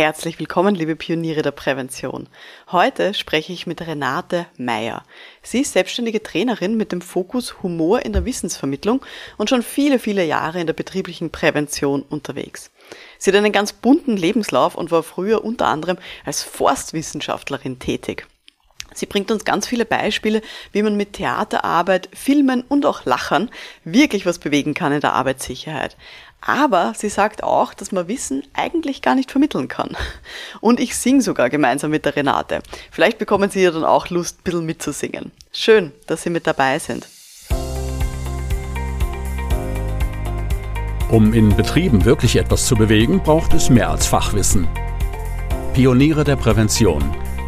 Herzlich willkommen, liebe Pioniere der Prävention. Heute spreche ich mit Renate Meyer. Sie ist selbstständige Trainerin mit dem Fokus Humor in der Wissensvermittlung und schon viele, viele Jahre in der betrieblichen Prävention unterwegs. Sie hat einen ganz bunten Lebenslauf und war früher unter anderem als Forstwissenschaftlerin tätig. Sie bringt uns ganz viele Beispiele, wie man mit Theaterarbeit, Filmen und auch Lachern wirklich was bewegen kann in der Arbeitssicherheit. Aber sie sagt auch, dass man Wissen eigentlich gar nicht vermitteln kann. Und ich singe sogar gemeinsam mit der Renate. Vielleicht bekommen Sie ja dann auch Lust, ein bisschen mitzusingen. Schön, dass Sie mit dabei sind. Um in Betrieben wirklich etwas zu bewegen, braucht es mehr als Fachwissen. Pioniere der Prävention.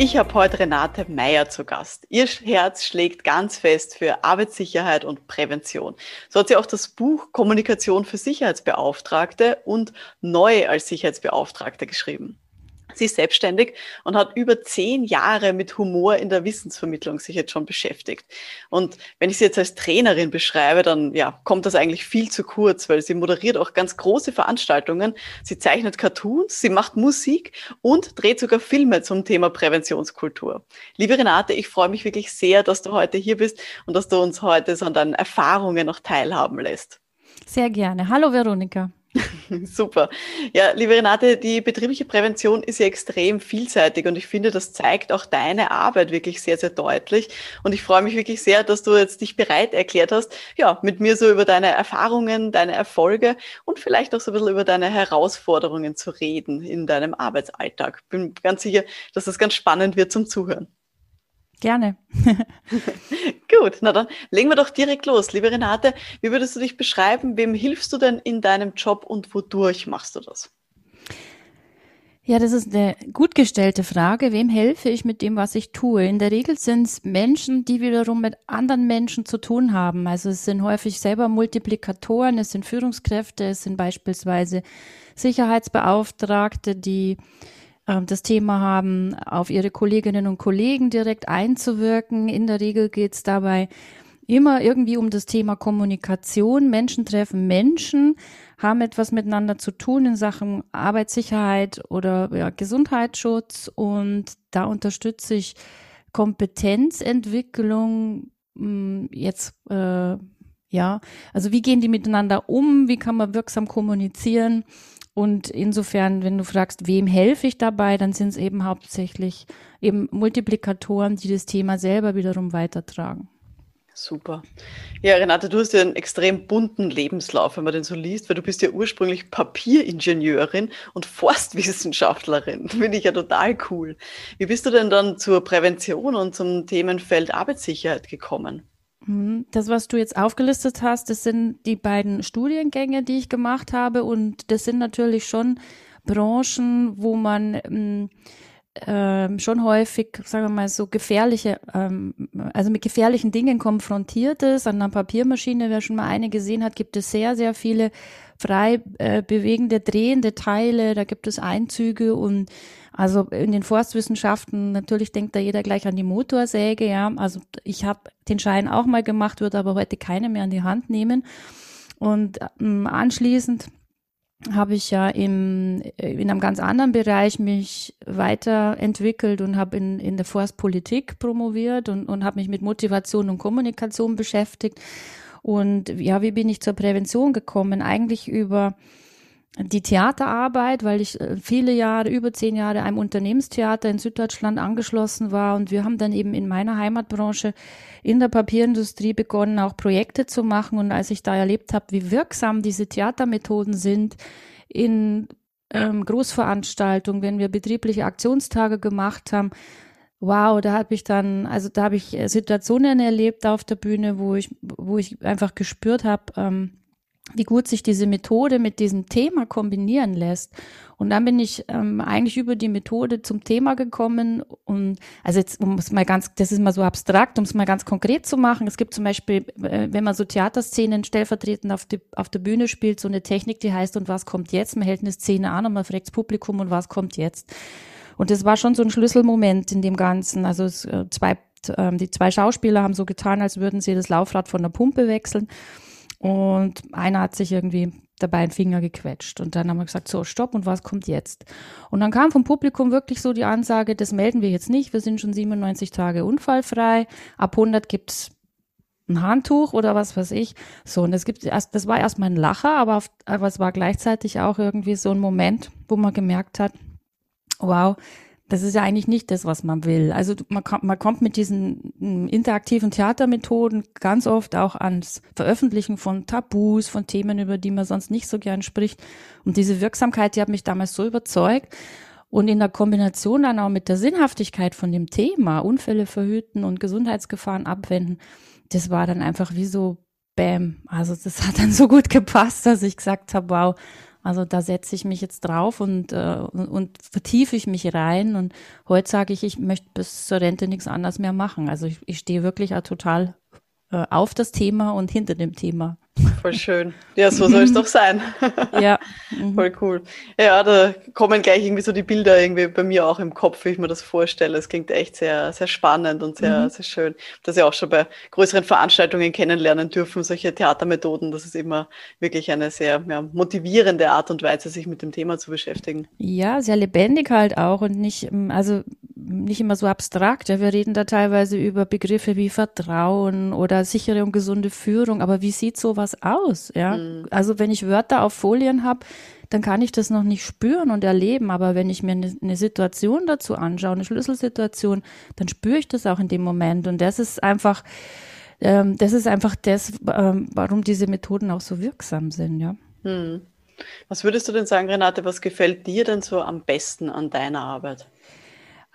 Ich habe heute Renate Meyer zu Gast. Ihr Herz schlägt ganz fest für Arbeitssicherheit und Prävention. So hat sie auch das Buch Kommunikation für Sicherheitsbeauftragte und Neu als Sicherheitsbeauftragte geschrieben. Sie ist selbstständig und hat über zehn Jahre mit Humor in der Wissensvermittlung sich jetzt schon beschäftigt. Und wenn ich sie jetzt als Trainerin beschreibe, dann ja, kommt das eigentlich viel zu kurz, weil sie moderiert auch ganz große Veranstaltungen. Sie zeichnet Cartoons, sie macht Musik und dreht sogar Filme zum Thema Präventionskultur. Liebe Renate, ich freue mich wirklich sehr, dass du heute hier bist und dass du uns heute so an deinen Erfahrungen noch teilhaben lässt. Sehr gerne. Hallo Veronika. Super. Ja, liebe Renate, die betriebliche Prävention ist ja extrem vielseitig und ich finde, das zeigt auch deine Arbeit wirklich sehr, sehr deutlich. Und ich freue mich wirklich sehr, dass du jetzt dich bereit erklärt hast, ja, mit mir so über deine Erfahrungen, deine Erfolge und vielleicht auch so ein bisschen über deine Herausforderungen zu reden in deinem Arbeitsalltag. Bin ganz sicher, dass das ganz spannend wird zum Zuhören. Gerne. Gut, na dann legen wir doch direkt los. Liebe Renate, wie würdest du dich beschreiben? Wem hilfst du denn in deinem Job und wodurch machst du das? Ja, das ist eine gut gestellte Frage. Wem helfe ich mit dem, was ich tue? In der Regel sind es Menschen, die wiederum mit anderen Menschen zu tun haben. Also es sind häufig selber Multiplikatoren, es sind Führungskräfte, es sind beispielsweise Sicherheitsbeauftragte, die das Thema haben, auf ihre Kolleginnen und Kollegen direkt einzuwirken. In der Regel geht es dabei immer irgendwie um das Thema Kommunikation. Menschen treffen Menschen, haben etwas miteinander zu tun in Sachen Arbeitssicherheit oder ja, Gesundheitsschutz und da unterstütze ich Kompetenzentwicklung hm, jetzt äh, ja, also wie gehen die miteinander um, wie kann man wirksam kommunizieren und insofern, wenn du fragst, wem helfe ich dabei, dann sind es eben hauptsächlich eben Multiplikatoren, die das Thema selber wiederum weitertragen. Super. Ja, Renate, du hast ja einen extrem bunten Lebenslauf, wenn man den so liest, weil du bist ja ursprünglich Papieringenieurin und Forstwissenschaftlerin. Finde ich ja total cool. Wie bist du denn dann zur Prävention und zum Themenfeld Arbeitssicherheit gekommen? Mhm. Das, was du jetzt aufgelistet hast, das sind die beiden Studiengänge, die ich gemacht habe. Und das sind natürlich schon Branchen, wo man ähm, ähm, schon häufig, sagen wir mal, so gefährliche, ähm, also mit gefährlichen Dingen konfrontiert ist. An einer Papiermaschine, wer schon mal eine gesehen hat, gibt es sehr, sehr viele frei äh, bewegende, drehende Teile. Da gibt es Einzüge und also in den Forstwissenschaften, natürlich denkt da jeder gleich an die Motorsäge, ja. Also ich habe den Schein auch mal gemacht, würde aber heute keine mehr in die Hand nehmen. Und ähm, anschließend habe ich ja im, äh, in einem ganz anderen Bereich mich weiterentwickelt und habe in, in der Forstpolitik promoviert und, und habe mich mit Motivation und Kommunikation beschäftigt. Und ja, wie bin ich zur Prävention gekommen? Eigentlich über die Theaterarbeit, weil ich äh, viele Jahre, über zehn Jahre einem Unternehmenstheater in Süddeutschland angeschlossen war. Und wir haben dann eben in meiner Heimatbranche in der Papierindustrie begonnen, auch Projekte zu machen. Und als ich da erlebt habe, wie wirksam diese Theatermethoden sind in ähm, Großveranstaltungen, wenn wir betriebliche Aktionstage gemacht haben, wow, da habe ich dann, also da habe ich äh, Situationen erlebt auf der Bühne, wo ich, wo ich einfach gespürt habe, ähm, wie gut sich diese Methode mit diesem Thema kombinieren lässt. Und dann bin ich ähm, eigentlich über die Methode zum Thema gekommen und also jetzt um es mal ganz, das ist mal so abstrakt, um es mal ganz konkret zu machen. Es gibt zum Beispiel, äh, wenn man so Theaterszenen stellvertretend auf, die, auf der Bühne spielt, so eine Technik, die heißt und was kommt jetzt? Man hält eine Szene an und man fragt das Publikum und was kommt jetzt? Und das war schon so ein Schlüsselmoment in dem Ganzen. Also es, äh, zwei, äh, die zwei Schauspieler haben so getan, als würden sie das Laufrad von der Pumpe wechseln. Und einer hat sich irgendwie dabei einen Finger gequetscht. Und dann haben wir gesagt, so, stopp, und was kommt jetzt? Und dann kam vom Publikum wirklich so die Ansage, das melden wir jetzt nicht, wir sind schon 97 Tage unfallfrei, ab 100 gibt's ein Handtuch oder was weiß ich. So, und das gibt erst, das war erstmal ein Lacher, aber, auf, aber es war gleichzeitig auch irgendwie so ein Moment, wo man gemerkt hat, wow, das ist ja eigentlich nicht das, was man will. Also man kommt, man kommt mit diesen hm, interaktiven Theatermethoden ganz oft auch ans Veröffentlichen von Tabus, von Themen, über die man sonst nicht so gern spricht. Und diese Wirksamkeit, die hat mich damals so überzeugt. Und in der Kombination dann auch mit der Sinnhaftigkeit von dem Thema, Unfälle verhüten und Gesundheitsgefahren abwenden, das war dann einfach wie so Bäm. Also das hat dann so gut gepasst, dass ich gesagt habe, wow, also da setze ich mich jetzt drauf und, äh, und, vertiefe ich mich rein. Und heute sage ich, ich möchte bis zur Rente nichts anderes mehr machen. Also ich, ich stehe wirklich total äh, auf das Thema und hinter dem Thema. Voll schön. Ja, so soll es doch sein. ja. Mhm. Voll cool. Ja, da kommen gleich irgendwie so die Bilder irgendwie bei mir auch im Kopf, wie ich mir das vorstelle. Es klingt echt sehr, sehr spannend und sehr, mhm. sehr schön. Dass ich auch schon bei größeren Veranstaltungen kennenlernen dürfen, solche Theatermethoden. Das ist immer wirklich eine sehr ja, motivierende Art und Weise, sich mit dem Thema zu beschäftigen. Ja, sehr lebendig halt auch und nicht, also nicht immer so abstrakt. Ja, wir reden da teilweise über Begriffe wie Vertrauen oder sichere und gesunde Führung. Aber wie sieht sowas aus? Ja, mhm. also wenn ich Wörter auf Folien habe, dann kann ich das noch nicht spüren und erleben. Aber wenn ich mir eine, eine Situation dazu anschaue, eine Schlüsselsituation, dann spüre ich das auch in dem Moment. Und das ist einfach, ähm, das ist einfach das, ähm, warum diese Methoden auch so wirksam sind. Ja. Mhm. Was würdest du denn sagen, Renate, was gefällt dir denn so am besten an deiner Arbeit?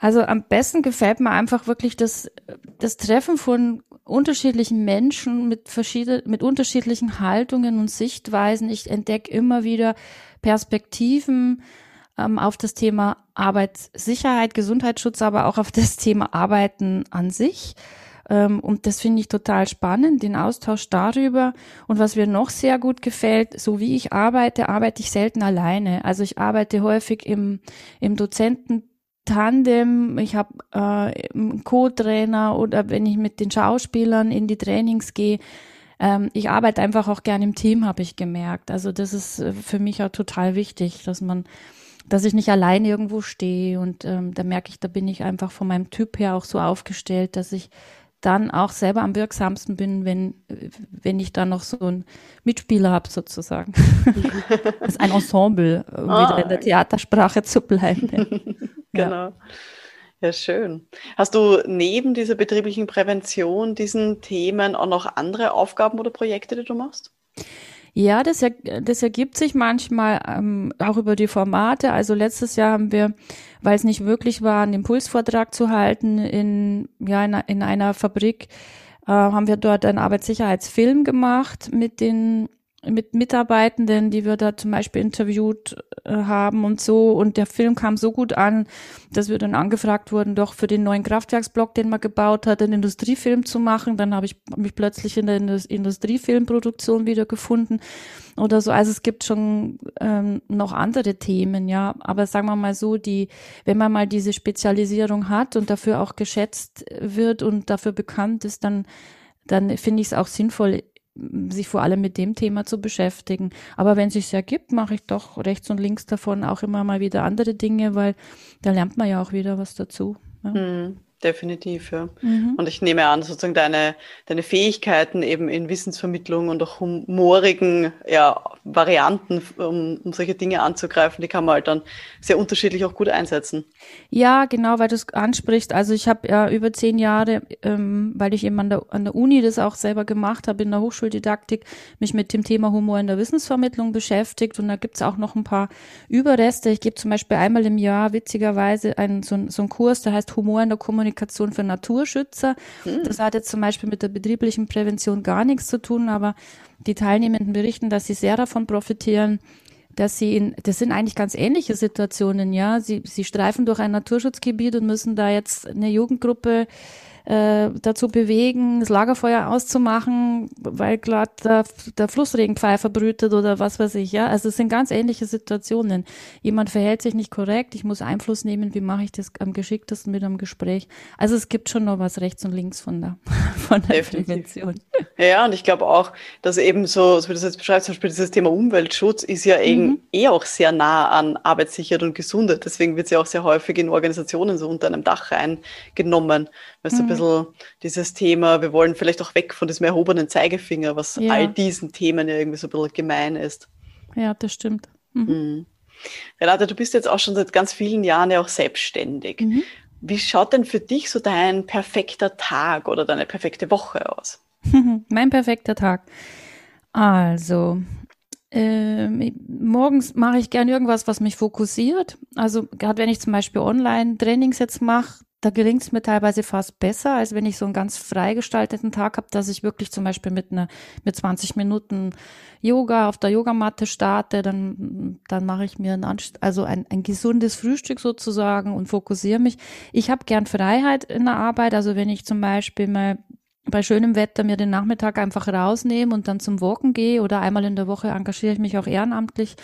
Also am besten gefällt mir einfach wirklich das, das Treffen von unterschiedlichen Menschen mit verschiedenen, mit unterschiedlichen Haltungen und Sichtweisen. Ich entdecke immer wieder Perspektiven ähm, auf das Thema Arbeitssicherheit, Gesundheitsschutz, aber auch auf das Thema Arbeiten an sich. Ähm, und das finde ich total spannend, den Austausch darüber. Und was mir noch sehr gut gefällt, so wie ich arbeite, arbeite ich selten alleine. Also ich arbeite häufig im, im Dozenten Tandem, ich habe äh, einen Co-Trainer oder wenn ich mit den Schauspielern in die Trainings gehe, ähm, ich arbeite einfach auch gern im Team, habe ich gemerkt. Also das ist äh, für mich auch total wichtig, dass man, dass ich nicht allein irgendwo stehe und ähm, da merke ich, da bin ich einfach von meinem Typ her auch so aufgestellt, dass ich dann auch selber am wirksamsten bin, wenn, wenn ich da noch so einen Mitspieler habe, sozusagen. das ist ein Ensemble, um oh. wieder in der Theatersprache zu bleiben. genau. Ja. Ja, schön. Hast du neben dieser betrieblichen Prävention, diesen Themen auch noch andere Aufgaben oder Projekte, die du machst? Ja, das, das ergibt sich manchmal ähm, auch über die Formate. Also letztes Jahr haben wir, weil es nicht wirklich war, einen Impulsvortrag zu halten in, ja, in, in einer Fabrik, äh, haben wir dort einen Arbeitssicherheitsfilm gemacht mit den mit Mitarbeitenden, die wir da zum Beispiel interviewt äh, haben und so. Und der Film kam so gut an, dass wir dann angefragt wurden, doch für den neuen Kraftwerksblock, den man gebaut hat, einen Industriefilm zu machen. Dann habe ich mich plötzlich in der Industriefilmproduktion wiedergefunden oder so. Also es gibt schon ähm, noch andere Themen, ja. Aber sagen wir mal so, die, wenn man mal diese Spezialisierung hat und dafür auch geschätzt wird und dafür bekannt ist, dann dann finde ich es auch sinnvoll, sich vor allem mit dem Thema zu beschäftigen. Aber wenn es sich ergibt, mache ich doch rechts und links davon auch immer mal wieder andere Dinge, weil da lernt man ja auch wieder was dazu. Ja. Mhm. Definitiv, ja. Mhm. Und ich nehme an, sozusagen deine, deine Fähigkeiten eben in Wissensvermittlung und auch humorigen ja, Varianten, um, um solche Dinge anzugreifen, die kann man halt dann sehr unterschiedlich auch gut einsetzen. Ja, genau, weil du es ansprichst. Also ich habe ja über zehn Jahre, ähm, weil ich eben an der, an der Uni das auch selber gemacht habe, in der Hochschuldidaktik, mich mit dem Thema Humor in der Wissensvermittlung beschäftigt. Und da gibt's auch noch ein paar Überreste. Ich gebe zum Beispiel einmal im Jahr witzigerweise einen, so, so einen Kurs, der heißt Humor in der Kommunikation Kommunikation für Naturschützer. Mhm. Das hat jetzt zum Beispiel mit der betrieblichen Prävention gar nichts zu tun, aber die Teilnehmenden berichten, dass sie sehr davon profitieren, dass sie in, das sind eigentlich ganz ähnliche Situationen, ja. Sie, sie streifen durch ein Naturschutzgebiet und müssen da jetzt eine Jugendgruppe äh, dazu bewegen, das Lagerfeuer auszumachen, weil gerade der, der Flussregenpfeifer brütet oder was weiß ich, ja. Also es sind ganz ähnliche Situationen. Jemand verhält sich nicht korrekt, ich muss Einfluss nehmen, wie mache ich das am geschicktesten mit einem Gespräch. Also es gibt schon noch was rechts und links von der, von der Prävention. Ja, und ich glaube auch, dass eben so, so wie du das jetzt beschreibst, zum Beispiel dieses Thema Umweltschutz ist ja mhm. eh auch sehr nah an Arbeitssicherheit und Gesundheit. Deswegen wird es ja auch sehr häufig in Organisationen so unter einem Dach reingenommen. Weißt du, mhm bisschen dieses Thema, wir wollen vielleicht auch weg von diesem erhobenen Zeigefinger, was ja. all diesen Themen ja irgendwie so ein bisschen gemein ist. Ja, das stimmt. Mhm. Mhm. Renate, du bist jetzt auch schon seit ganz vielen Jahren ja auch selbstständig. Mhm. Wie schaut denn für dich so dein perfekter Tag oder deine perfekte Woche aus? mein perfekter Tag. Also, äh, morgens mache ich gern irgendwas, was mich fokussiert. Also gerade wenn ich zum Beispiel Online-Trainings jetzt mache, da gelingt es mir teilweise fast besser, als wenn ich so einen ganz freigestalteten Tag habe, dass ich wirklich zum Beispiel mit einer mit 20 Minuten Yoga auf der Yogamatte starte, dann dann mache ich mir ein also ein, ein gesundes Frühstück sozusagen und fokussiere mich. Ich habe gern Freiheit in der Arbeit, also wenn ich zum Beispiel mal bei schönem Wetter mir den Nachmittag einfach rausnehme und dann zum Walken gehe oder einmal in der Woche engagiere ich mich auch ehrenamtlich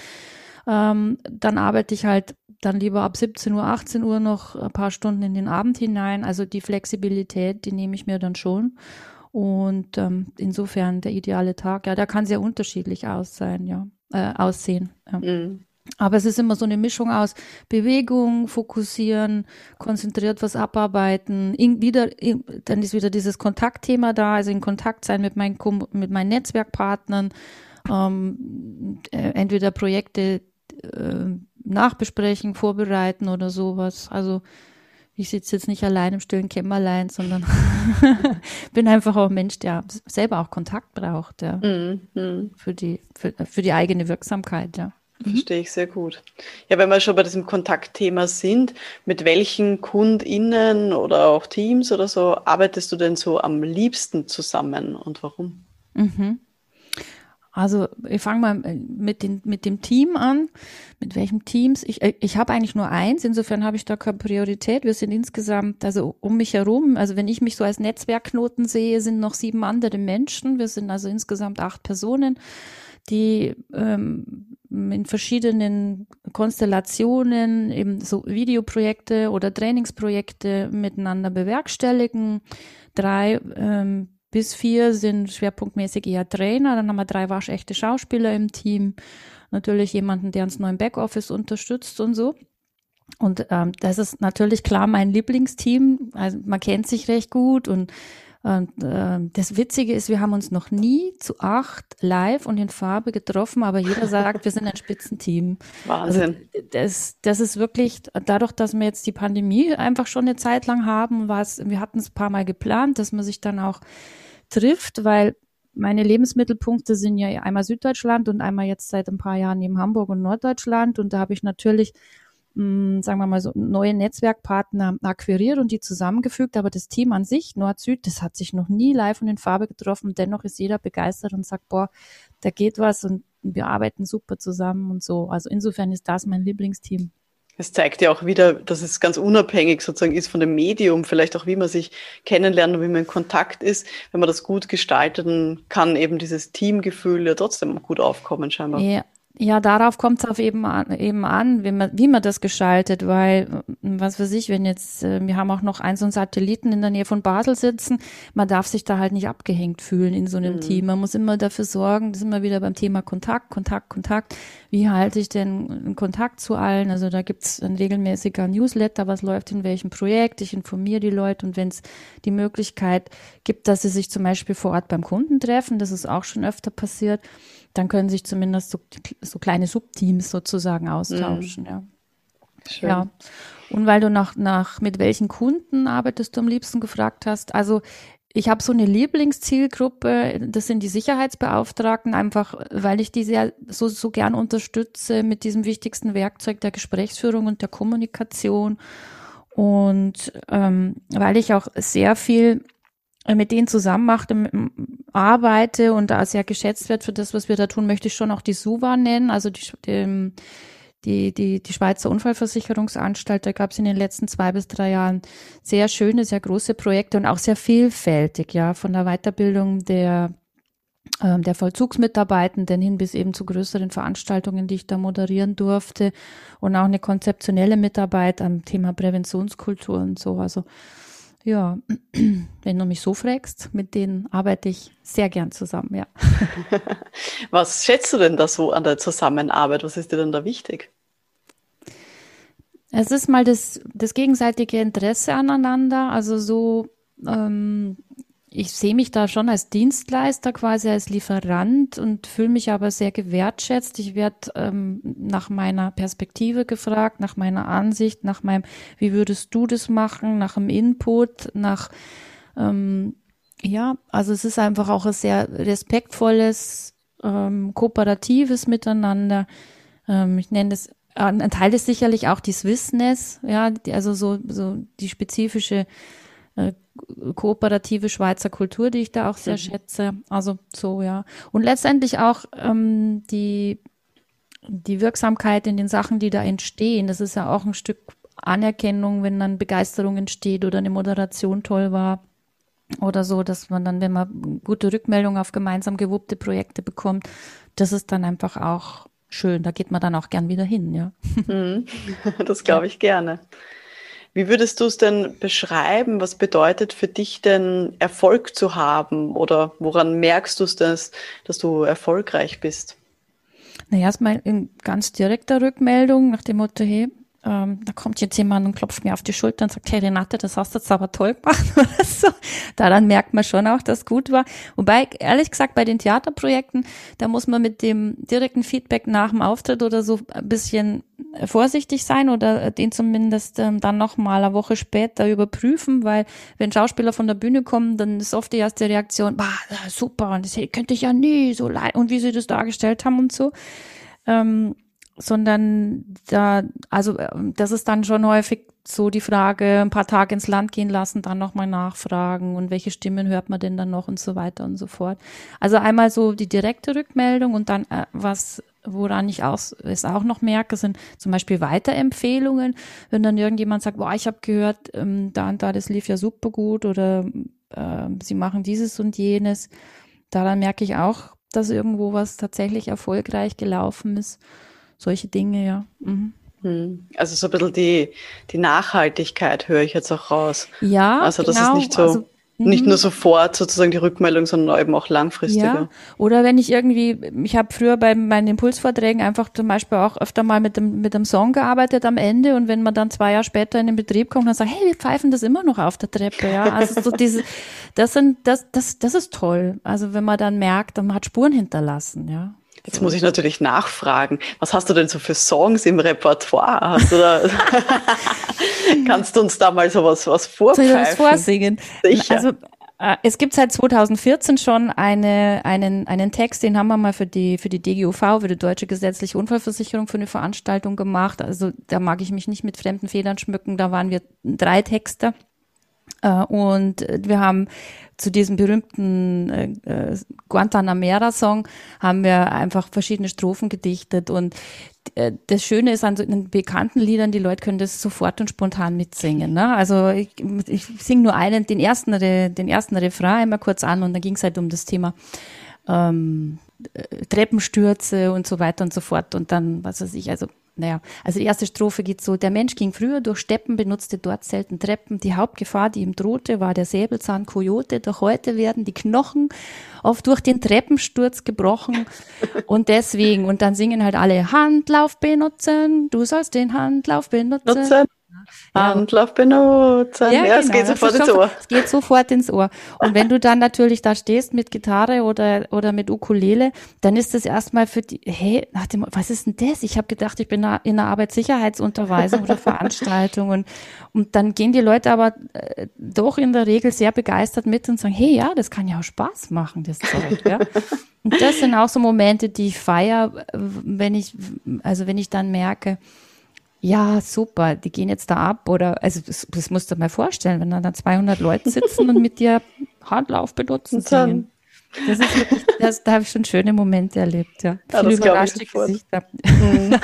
ähm, dann arbeite ich halt dann lieber ab 17 Uhr, 18 Uhr noch ein paar Stunden in den Abend hinein. Also die Flexibilität, die nehme ich mir dann schon. Und ähm, insofern der ideale Tag, ja, der kann sehr unterschiedlich aus sein, ja, äh, aussehen. Ja. Mhm. Aber es ist immer so eine Mischung aus Bewegung, fokussieren, konzentriert was abarbeiten, in, wieder, in, dann ist wieder dieses Kontaktthema da, also in Kontakt sein mit meinen, mit meinen Netzwerkpartnern, ähm, äh, entweder Projekte, äh, nachbesprechen, vorbereiten oder sowas. Also ich sitze jetzt nicht allein im stillen Kämmerlein, sondern bin einfach auch ein Mensch, der selber auch Kontakt braucht, ja. Mm, mm. Für die, für, für die eigene Wirksamkeit, ja. Mhm. Verstehe ich sehr gut. Ja, wenn wir schon bei diesem Kontaktthema sind, mit welchen KundInnen oder auch Teams oder so arbeitest du denn so am liebsten zusammen und warum? Mhm. Also ich fange mal äh, mit, den, mit dem Team an. Mit welchem Teams? Ich, äh, ich habe eigentlich nur eins, insofern habe ich da keine Priorität. Wir sind insgesamt, also um mich herum, also wenn ich mich so als Netzwerkknoten sehe, sind noch sieben andere Menschen. Wir sind also insgesamt acht Personen, die ähm, in verschiedenen Konstellationen eben so Videoprojekte oder Trainingsprojekte miteinander bewerkstelligen. Drei ähm, bis vier sind schwerpunktmäßig eher Trainer. Dann haben wir drei waschechte Schauspieler im Team. Natürlich jemanden, der uns neu im Backoffice unterstützt und so. Und ähm, das ist natürlich klar mein Lieblingsteam. Also man kennt sich recht gut und und äh, das Witzige ist, wir haben uns noch nie zu acht live und in Farbe getroffen, aber jeder sagt, wir sind ein Spitzenteam. Wahnsinn. Also das, das ist wirklich, dadurch, dass wir jetzt die Pandemie einfach schon eine Zeit lang haben, war es, wir hatten es ein paar Mal geplant, dass man sich dann auch trifft, weil meine Lebensmittelpunkte sind ja einmal Süddeutschland und einmal jetzt seit ein paar Jahren neben Hamburg und Norddeutschland. Und da habe ich natürlich mh, sagen wir mal so, neue Netzwerkpartner akquiriert und die zusammengefügt. Aber das Team an sich, Nord-Süd, das hat sich noch nie live und in Farbe getroffen. Dennoch ist jeder begeistert und sagt, boah, da geht was und wir arbeiten super zusammen und so. Also insofern ist das mein Lieblingsteam. Es zeigt ja auch wieder, dass es ganz unabhängig sozusagen ist von dem Medium, vielleicht auch wie man sich kennenlernt und wie man in Kontakt ist. Wenn man das gut gestaltet, dann kann eben dieses Teamgefühl ja trotzdem gut aufkommen scheinbar. Ja, ja, darauf kommt es auf eben an, eben an, wie man, wie man das gestaltet, weil, was weiß ich, wenn jetzt, äh, wir haben auch noch einen so einen Satelliten in der Nähe von Basel sitzen, man darf sich da halt nicht abgehängt fühlen in so einem mhm. Team. Man muss immer dafür sorgen, das ist immer wieder beim Thema Kontakt, Kontakt, Kontakt. Wie halte ich denn Kontakt zu allen? Also da gibt's ein regelmäßiger Newsletter, was läuft in welchem Projekt. Ich informiere die Leute und wenn es die Möglichkeit gibt, dass sie sich zum Beispiel vor Ort beim Kunden treffen, das ist auch schon öfter passiert, dann können sich zumindest so, so kleine Subteams sozusagen austauschen, mhm. ja. Schön. Ja. Und weil du nach, nach mit welchen Kunden arbeitest du am liebsten gefragt hast, also ich habe so eine Lieblingszielgruppe, das sind die Sicherheitsbeauftragten, einfach weil ich die sehr so, so gern unterstütze mit diesem wichtigsten Werkzeug der Gesprächsführung und der Kommunikation Und ähm, weil ich auch sehr viel mit denen zusammen mache, arbeite und da sehr geschätzt wird für das, was wir da tun, möchte ich schon auch die SUVA nennen, also die, die, die, die, die Schweizer Unfallversicherungsanstalt. Da gab es in den letzten zwei bis drei Jahren sehr schöne, sehr große Projekte und auch sehr vielfältig, ja, von der Weiterbildung der ähm, der Vollzugsmitarbeitenden hin bis eben zu größeren Veranstaltungen, die ich da moderieren durfte und auch eine konzeptionelle Mitarbeit am Thema Präventionskultur und so. Also ja, wenn du mich so fragst, mit denen arbeite ich sehr gern zusammen, ja. Was schätzt du denn da so an der Zusammenarbeit? Was ist dir denn da wichtig? Es ist mal das, das gegenseitige Interesse aneinander, also so ähm, ich sehe mich da schon als Dienstleister, quasi als Lieferant und fühle mich aber sehr gewertschätzt. Ich werde ähm, nach meiner Perspektive gefragt, nach meiner Ansicht, nach meinem, wie würdest du das machen, nach dem Input, nach, ähm, ja, also es ist einfach auch ein sehr respektvolles, ähm, kooperatives Miteinander. Ähm, ich nenne das, ein Teil ist sicherlich auch die Swissness, ja, die, also so, so die spezifische kooperative Schweizer Kultur, die ich da auch sehr mhm. schätze. Also so, ja. Und letztendlich auch ähm, die, die Wirksamkeit in den Sachen, die da entstehen. Das ist ja auch ein Stück Anerkennung, wenn dann Begeisterung entsteht oder eine Moderation toll war oder so, dass man dann, wenn man gute Rückmeldungen auf gemeinsam gewuppte Projekte bekommt, das ist dann einfach auch schön. Da geht man dann auch gern wieder hin, ja. Mhm. Das glaube ich gerne. Wie würdest du es denn beschreiben? Was bedeutet für dich denn Erfolg zu haben? Oder woran merkst du es, dass, dass du erfolgreich bist? Naja, erstmal in ganz direkter Rückmeldung nach dem Motto, hey, ähm, da kommt jetzt jemand und klopft mir auf die Schulter und sagt, hey Renate, das hast du jetzt aber toll gemacht oder so. Daran merkt man schon auch, dass gut war. Wobei, ehrlich gesagt, bei den Theaterprojekten, da muss man mit dem direkten Feedback nach dem Auftritt oder so ein bisschen vorsichtig sein oder den zumindest ähm, dann noch mal eine Woche später überprüfen, weil wenn Schauspieler von der Bühne kommen, dann ist oft die erste Reaktion, bah, super, und das könnte ich ja nie so leid und wie sie das dargestellt haben und so. Ähm, sondern da, also ähm, das ist dann schon häufig so die Frage, ein paar Tage ins Land gehen lassen, dann nochmal nachfragen und welche Stimmen hört man denn dann noch und so weiter und so fort. Also einmal so die direkte Rückmeldung und dann äh, was, woran ich auch, es auch noch merke, sind zum Beispiel Weiterempfehlungen, wenn dann irgendjemand sagt, boah, ich habe gehört, ähm, da und da, das lief ja super gut oder äh, sie machen dieses und jenes. Daran merke ich auch, dass irgendwo was tatsächlich erfolgreich gelaufen ist solche Dinge, ja. Mhm. Hm. Also so ein bisschen die, die Nachhaltigkeit höre ich jetzt auch raus. Ja, also das genau. ist nicht so. Also, nicht nur mhm. sofort sozusagen die Rückmeldung, sondern eben auch langfristiger. Ja. Oder wenn ich irgendwie, ich habe früher bei meinen Impulsvorträgen einfach zum Beispiel auch öfter mal mit dem, mit dem Song gearbeitet am Ende und wenn man dann zwei Jahre später in den Betrieb kommt und sagt, hey, wir pfeifen das immer noch auf der Treppe, ja. Also so diese, das sind, das, das, das ist toll. Also wenn man dann merkt, man hat Spuren hinterlassen, ja. Jetzt muss ich natürlich nachfragen, was hast du denn so für Songs im Repertoire? Hast du da, kannst du uns da mal so was, was vorpfeifen? Soll ich was vorsingen? Sicher. Also, äh, es gibt seit 2014 schon eine, einen, einen Text, den haben wir mal für die, für die DGUV, für die Deutsche Gesetzliche Unfallversicherung, für eine Veranstaltung gemacht. Also da mag ich mich nicht mit fremden Federn schmücken. Da waren wir drei Texte. Äh, und wir haben zu diesem berühmten äh, äh, Guantanamera-Song haben wir einfach verschiedene Strophen gedichtet und äh, das Schöne ist an so den bekannten Liedern, die Leute können das sofort und spontan mitsingen. Ne? Also ich, ich singe nur einen, den ersten, den ersten Refrain einmal kurz an und dann ging es halt um das Thema ähm, äh, Treppenstürze und so weiter und so fort und dann, was weiß ich, also naja, also die erste Strophe geht so, der Mensch ging früher durch Steppen, benutzte dort selten Treppen. Die Hauptgefahr, die ihm drohte, war der Säbelzahn Kojote. Doch heute werden die Knochen oft durch den Treppensturz gebrochen. Und deswegen, und dann singen halt alle Handlauf benutzen, du sollst den Handlauf benutzen. Nutzen. Handlauf benutzen. Ja, ja genau. es geht sofort ins Ohr. Es geht sofort ins Ohr. Und wenn du dann natürlich da stehst mit Gitarre oder, oder mit Ukulele, dann ist das erstmal für die, hey, nach dem, was ist denn das? Ich habe gedacht, ich bin in einer Arbeitssicherheitsunterweisung oder Veranstaltung. Und, und dann gehen die Leute aber äh, doch in der Regel sehr begeistert mit und sagen, hey, ja, das kann ja auch Spaß machen, das Zeug. Ja? Und das sind auch so Momente, die ich feiere, wenn ich, also wenn ich dann merke, ja, super, die gehen jetzt da ab oder, also das, das musst du dir mal vorstellen, wenn da dann 200 Leute sitzen und mit dir Handlauf benutzen singen. Das ist wirklich, das, da habe ich schon schöne Momente erlebt, ja. ja Viele überraschte Gesichter. Mhm.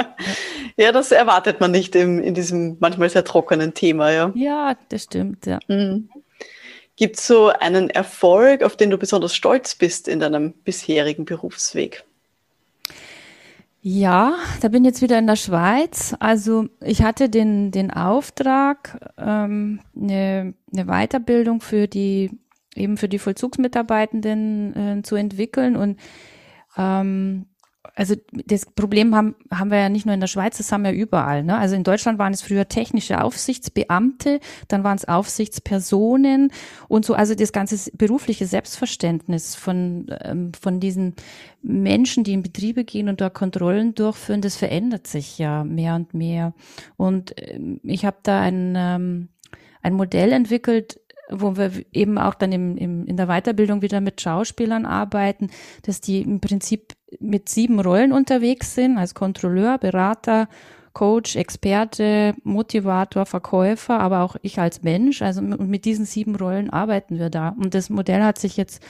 ja, das erwartet man nicht im, in diesem manchmal sehr trockenen Thema, ja. Ja, das stimmt, ja. Mhm. Gibt es so einen Erfolg, auf den du besonders stolz bist in deinem bisherigen Berufsweg? Ja, da bin ich jetzt wieder in der Schweiz. Also ich hatte den, den Auftrag, ähm, eine, eine Weiterbildung für die eben für die Vollzugsmitarbeitenden äh, zu entwickeln und ähm, also das Problem haben, haben wir ja nicht nur in der Schweiz, das haben wir überall. Ne? Also in Deutschland waren es früher technische Aufsichtsbeamte, dann waren es Aufsichtspersonen und so, also das ganze berufliche Selbstverständnis von, ähm, von diesen Menschen, die in Betriebe gehen und da Kontrollen durchführen, das verändert sich ja mehr und mehr. Und ähm, ich habe da ein, ähm, ein Modell entwickelt, wo wir eben auch dann im, im, in der Weiterbildung wieder mit Schauspielern arbeiten, dass die im Prinzip mit sieben Rollen unterwegs sind, als Kontrolleur, Berater, Coach, Experte, Motivator, Verkäufer, aber auch ich als Mensch. Also mit diesen sieben Rollen arbeiten wir da. Und das Modell hat sich jetzt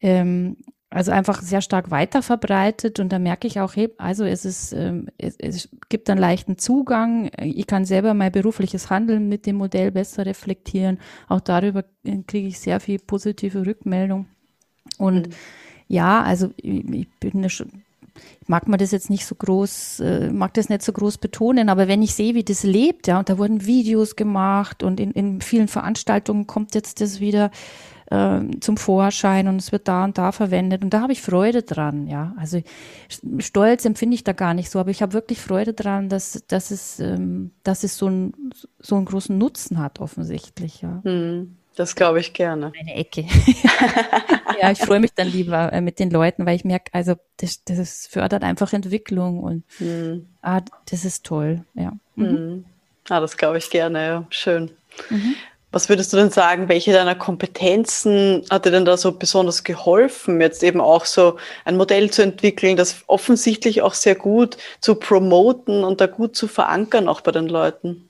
ähm, also einfach sehr stark weiter verbreitet und da merke ich auch, hey, also es ist, ähm, es, es gibt einen leichten Zugang. Ich kann selber mein berufliches Handeln mit dem Modell besser reflektieren. Auch darüber äh, kriege ich sehr viel positive Rückmeldung. Und mhm. ja, also ich, ich bin eine, ich mag mir das jetzt nicht so groß, äh, mag das nicht so groß betonen, aber wenn ich sehe, wie das lebt, ja, und da wurden Videos gemacht und in, in vielen Veranstaltungen kommt jetzt das wieder, äh, zum Vorschein und es wird da und da verwendet und da habe ich Freude dran, ja. Also Stolz empfinde ich da gar nicht so, aber ich habe wirklich Freude dran, dass, dass es, ähm, dass es so, ein, so einen großen Nutzen hat offensichtlich, ja. Hm. Das glaube ich gerne. Eine Ecke. ja, ich freue mich dann lieber äh, mit den Leuten, weil ich merke, also das, das fördert einfach Entwicklung und hm. ah, das ist toll, ja. Mhm. Hm. Ah, das glaube ich gerne, ja. Schön. Was würdest du denn sagen, welche deiner Kompetenzen hat dir denn da so besonders geholfen, jetzt eben auch so ein Modell zu entwickeln, das offensichtlich auch sehr gut zu promoten und da gut zu verankern, auch bei den Leuten?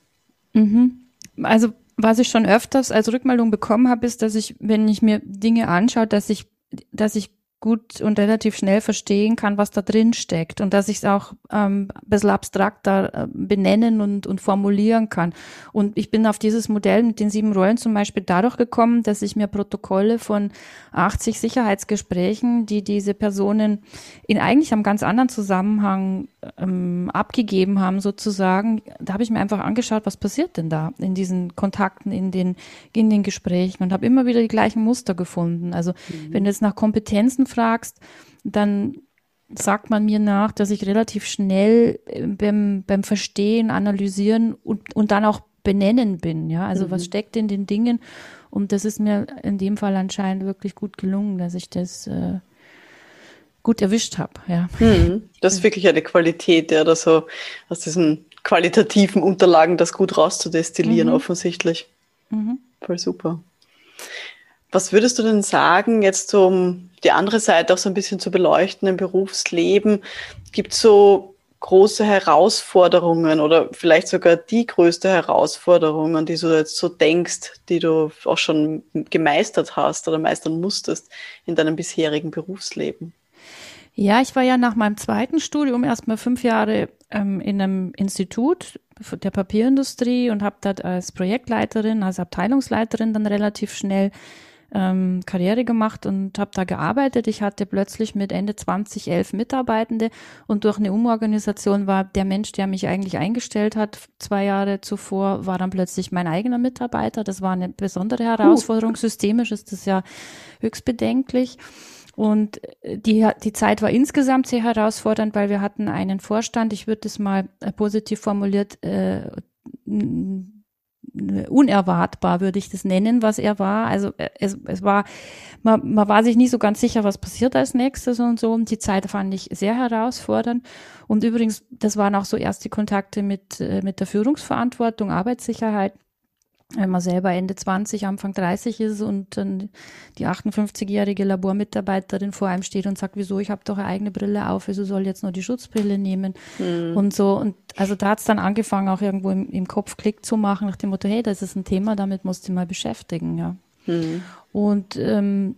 Mhm. Also was ich schon öfters als Rückmeldung bekommen habe, ist, dass ich, wenn ich mir Dinge anschaue, dass ich, dass ich gut und relativ schnell verstehen kann, was da drin steckt und dass ich es auch ähm, ein bisschen abstrakter äh, benennen und, und formulieren kann. Und ich bin auf dieses Modell mit den sieben Rollen zum Beispiel dadurch gekommen, dass ich mir Protokolle von 80 Sicherheitsgesprächen, die diese Personen in eigentlich einem ganz anderen Zusammenhang ähm, abgegeben haben, sozusagen, da habe ich mir einfach angeschaut, was passiert denn da in diesen Kontakten, in den, in den Gesprächen und habe immer wieder die gleichen Muster gefunden. Also mhm. wenn du jetzt nach Kompetenzen fragst, dann sagt man mir nach, dass ich relativ schnell äh, beim, beim Verstehen, Analysieren und, und dann auch benennen bin. Ja, also mhm. was steckt in den Dingen? Und das ist mir in dem Fall anscheinend wirklich gut gelungen, dass ich das äh, gut erwischt habe. Ja. Mhm. Das ist wirklich eine Qualität, ja, da so aus diesen qualitativen Unterlagen das gut rauszudestillieren, mhm. offensichtlich. Mhm. Voll super. Was würdest du denn sagen, jetzt um die andere Seite auch so ein bisschen zu beleuchten im Berufsleben? Gibt es so große Herausforderungen oder vielleicht sogar die größte Herausforderung, an die du jetzt so denkst, die du auch schon gemeistert hast oder meistern musstest in deinem bisherigen Berufsleben? Ja, ich war ja nach meinem zweiten Studium erstmal fünf Jahre ähm, in einem Institut der Papierindustrie und habe dort als Projektleiterin, als Abteilungsleiterin dann relativ schnell ähm, Karriere gemacht und habe da gearbeitet. Ich hatte plötzlich mit Ende 20 elf Mitarbeitende und durch eine Umorganisation war der Mensch, der mich eigentlich eingestellt hat, zwei Jahre zuvor, war dann plötzlich mein eigener Mitarbeiter. Das war eine besondere Herausforderung. Uh. Systemisch ist das ja höchst bedenklich. Und die, die Zeit war insgesamt sehr herausfordernd, weil wir hatten einen Vorstand, ich würde das mal äh, positiv formuliert, äh, unerwartbar, würde ich das nennen, was er war. Also äh, es, es war, man, man war sich nie so ganz sicher, was passiert als nächstes und so. Und die Zeit fand ich sehr herausfordernd. Und übrigens, das waren auch so erste Kontakte mit, äh, mit der Führungsverantwortung, Arbeitssicherheit. Wenn man selber Ende 20, Anfang 30 ist und dann die 58-jährige Labormitarbeiterin vor einem steht und sagt, wieso, ich habe doch eine eigene Brille auf, wieso soll jetzt nur die Schutzbrille nehmen mhm. und so. Und also da hat es dann angefangen, auch irgendwo im, im, Kopf Klick zu machen, nach dem Motto, hey, das ist ein Thema, damit musst du mal beschäftigen, ja. Mhm. Und ähm,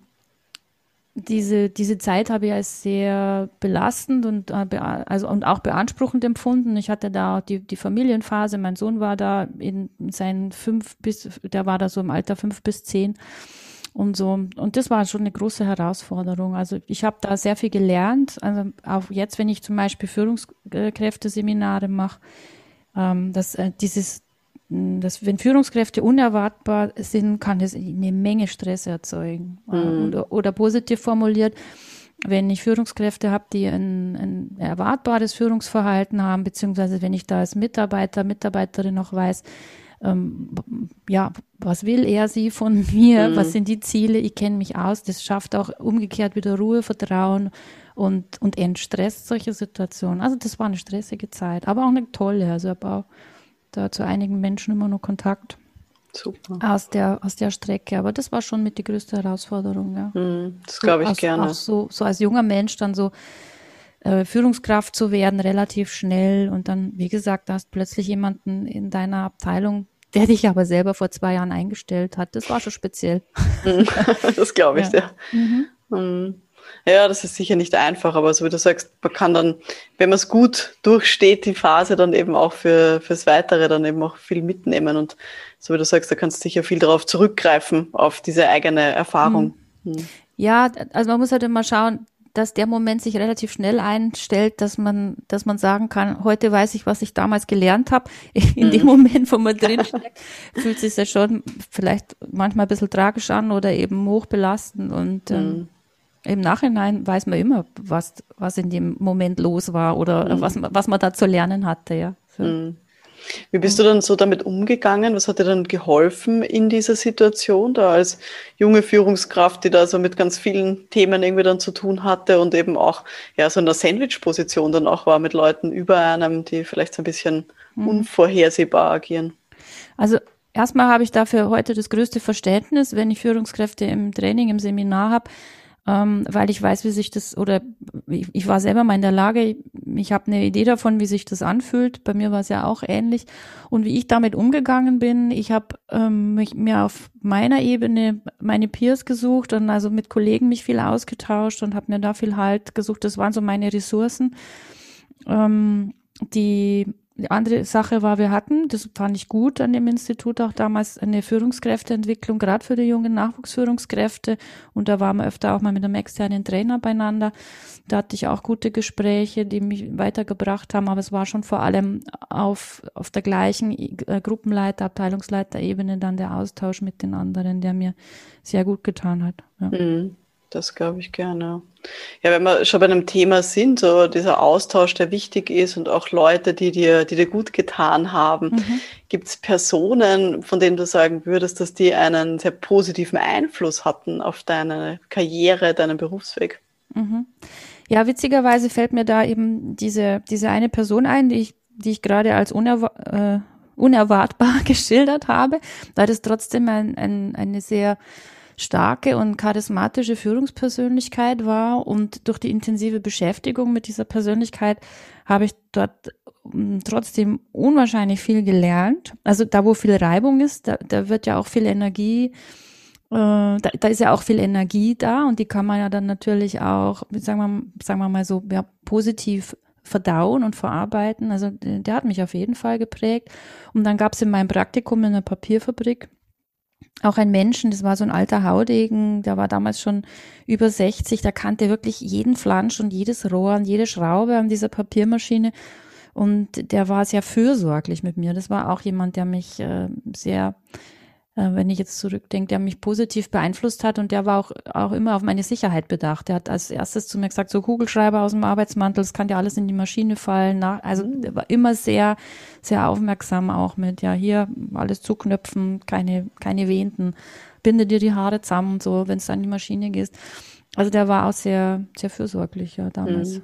diese, diese Zeit habe ich als sehr belastend und, äh, also, und auch beanspruchend empfunden. Ich hatte da die, die Familienphase, mein Sohn war da in seinen fünf bis, der war da so im Alter fünf bis zehn und so. Und das war schon eine große Herausforderung. Also ich habe da sehr viel gelernt. Also auch jetzt, wenn ich zum Beispiel Führungskräfteseminare mache, ähm, dass äh, dieses dass wenn Führungskräfte unerwartbar sind, kann das eine Menge Stress erzeugen. Mhm. Oder, oder, positiv formuliert, wenn ich Führungskräfte habe, die ein, ein, erwartbares Führungsverhalten haben, beziehungsweise wenn ich da als Mitarbeiter, Mitarbeiterin noch weiß, ähm, ja, was will er, sie von mir, mhm. was sind die Ziele, ich kenne mich aus, das schafft auch umgekehrt wieder Ruhe, Vertrauen und, und entstresst solche Situationen. Also das war eine stressige Zeit, aber auch eine tolle, also habe auch da zu einigen Menschen immer noch Kontakt. Super. Aus der, aus der Strecke. Aber das war schon mit die größte Herausforderung, ja. Mm, das glaube ich so, gerne. Auch so, so als junger Mensch dann so äh, Führungskraft zu werden, relativ schnell. Und dann, wie gesagt, da hast plötzlich jemanden in deiner Abteilung, der dich aber selber vor zwei Jahren eingestellt hat. Das war schon speziell. Mhm. das glaube ich, ja. ja. Mhm. Mhm. Ja, das ist sicher nicht einfach, aber so wie du sagst, man kann dann, wenn man es gut durchsteht, die Phase dann eben auch für fürs Weitere dann eben auch viel mitnehmen. Und so wie du sagst, da kannst du sicher viel darauf zurückgreifen, auf diese eigene Erfahrung. Mhm. Mhm. Ja, also man muss halt immer schauen, dass der Moment sich relativ schnell einstellt, dass man, dass man sagen kann, heute weiß ich, was ich damals gelernt habe. In mhm. dem Moment, wo man drin steckt, fühlt es sich ja schon vielleicht manchmal ein bisschen tragisch an oder eben hochbelastend und ähm, mhm im Nachhinein weiß man immer, was, was in dem Moment los war oder mhm. was, was man da zu lernen hatte, ja. So. Mhm. Wie bist du dann so damit umgegangen? Was hat dir dann geholfen in dieser Situation, da als junge Führungskraft, die da so mit ganz vielen Themen irgendwie dann zu tun hatte und eben auch ja so in der Sandwich-Position dann auch war mit Leuten über einem, die vielleicht so ein bisschen mhm. unvorhersehbar agieren? Also erstmal habe ich dafür heute das größte Verständnis, wenn ich Führungskräfte im Training, im Seminar habe, ähm, weil ich weiß, wie sich das, oder ich, ich war selber mal in der Lage, ich, ich habe eine Idee davon, wie sich das anfühlt. Bei mir war es ja auch ähnlich. Und wie ich damit umgegangen bin, ich habe ähm, mich mir auf meiner Ebene meine Peers gesucht und also mit Kollegen mich viel ausgetauscht und habe mir da viel Halt gesucht. Das waren so meine Ressourcen. Ähm, die die andere Sache war, wir hatten, das fand ich gut an dem Institut auch damals, eine Führungskräfteentwicklung, gerade für die jungen Nachwuchsführungskräfte. Und da waren wir öfter auch mal mit einem externen Trainer beieinander. Da hatte ich auch gute Gespräche, die mich weitergebracht haben. Aber es war schon vor allem auf, auf der gleichen äh, Gruppenleiter, Abteilungsleiterebene dann der Austausch mit den anderen, der mir sehr gut getan hat. Ja. Mhm. Das glaube ich gerne. Ja, wenn wir schon bei einem Thema sind, so dieser Austausch, der wichtig ist und auch Leute, die dir, die dir gut getan haben, mhm. gibt es Personen, von denen du sagen würdest, dass die einen sehr positiven Einfluss hatten auf deine Karriere, deinen Berufsweg? Mhm. Ja, witzigerweise fällt mir da eben diese, diese eine Person ein, die ich, die ich gerade als unerwa äh, unerwartbar geschildert habe, weil das trotzdem ein, ein, eine sehr starke und charismatische Führungspersönlichkeit war und durch die intensive Beschäftigung mit dieser Persönlichkeit habe ich dort hm, trotzdem unwahrscheinlich viel gelernt. Also da, wo viel Reibung ist, da, da wird ja auch viel Energie, äh, da, da ist ja auch viel Energie da und die kann man ja dann natürlich auch, sagen wir, sagen wir mal so, ja, positiv verdauen und verarbeiten. Also der hat mich auf jeden Fall geprägt. Und dann gab es in meinem Praktikum in einer Papierfabrik auch ein Menschen, das war so ein alter Haudegen, der war damals schon über 60, der kannte wirklich jeden Flansch und jedes Rohr und jede Schraube an dieser Papiermaschine. Und der war sehr fürsorglich mit mir. Das war auch jemand, der mich äh, sehr wenn ich jetzt zurückdenke, der mich positiv beeinflusst hat und der war auch, auch immer auf meine Sicherheit bedacht. Der hat als erstes zu mir gesagt, so Kugelschreiber aus dem Arbeitsmantel, das kann ja alles in die Maschine fallen. Also mhm. der war immer sehr, sehr aufmerksam auch mit, ja, hier alles zuknöpfen, keine, keine Wehenden, binde dir die Haare zusammen und so, wenn es an die Maschine gehst. Also der war auch sehr, sehr fürsorglich, ja, damals. Mhm.